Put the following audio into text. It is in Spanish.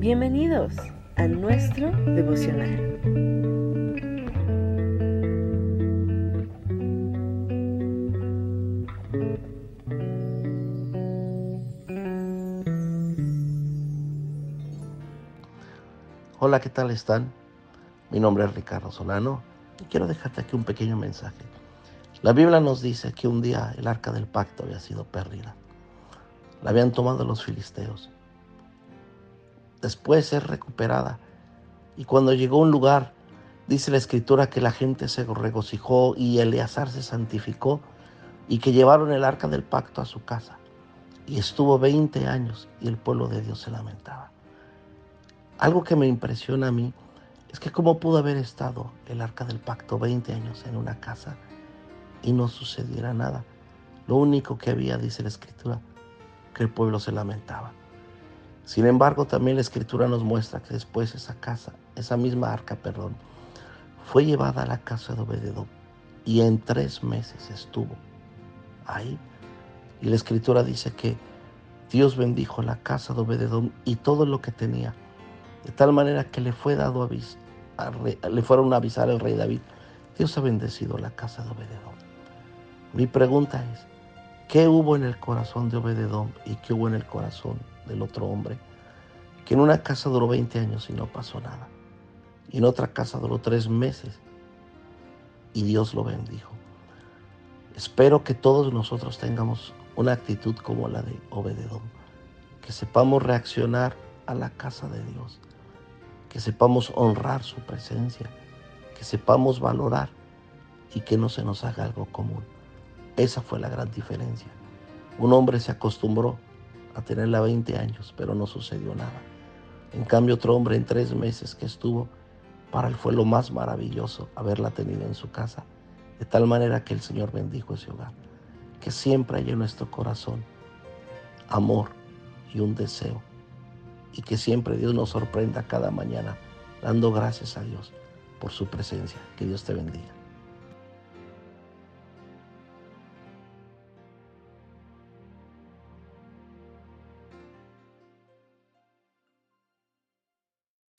Bienvenidos a nuestro devocional. Hola, ¿qué tal están? Mi nombre es Ricardo Solano y quiero dejarte aquí un pequeño mensaje. La Biblia nos dice que un día el arca del pacto había sido perdida. La habían tomado los filisteos después es recuperada. Y cuando llegó a un lugar, dice la escritura que la gente se regocijó y Eleazar se santificó y que llevaron el arca del pacto a su casa. Y estuvo 20 años y el pueblo de Dios se lamentaba. Algo que me impresiona a mí es que cómo pudo haber estado el arca del pacto 20 años en una casa y no sucediera nada. Lo único que había, dice la escritura, que el pueblo se lamentaba. Sin embargo, también la escritura nos muestra que después esa casa, esa misma arca, perdón, fue llevada a la casa de Obededón y en tres meses estuvo ahí. Y la escritura dice que Dios bendijo la casa de Obededón y todo lo que tenía, de tal manera que le fue dado aviso, le fueron a avisar al rey David, Dios ha bendecido la casa de Obededón. Mi pregunta es, ¿qué hubo en el corazón de Obededón y qué hubo en el corazón del otro hombre, que en una casa duró 20 años y no pasó nada, y en otra casa duró tres meses y Dios lo bendijo. Espero que todos nosotros tengamos una actitud como la de Obededón, que sepamos reaccionar a la casa de Dios, que sepamos honrar su presencia, que sepamos valorar y que no se nos haga algo común. Esa fue la gran diferencia. Un hombre se acostumbró a tenerla 20 años, pero no sucedió nada. En cambio, otro hombre en tres meses que estuvo, para él fue lo más maravilloso haberla tenido en su casa, de tal manera que el Señor bendijo ese hogar. Que siempre haya en nuestro corazón amor y un deseo, y que siempre Dios nos sorprenda cada mañana, dando gracias a Dios por su presencia. Que Dios te bendiga.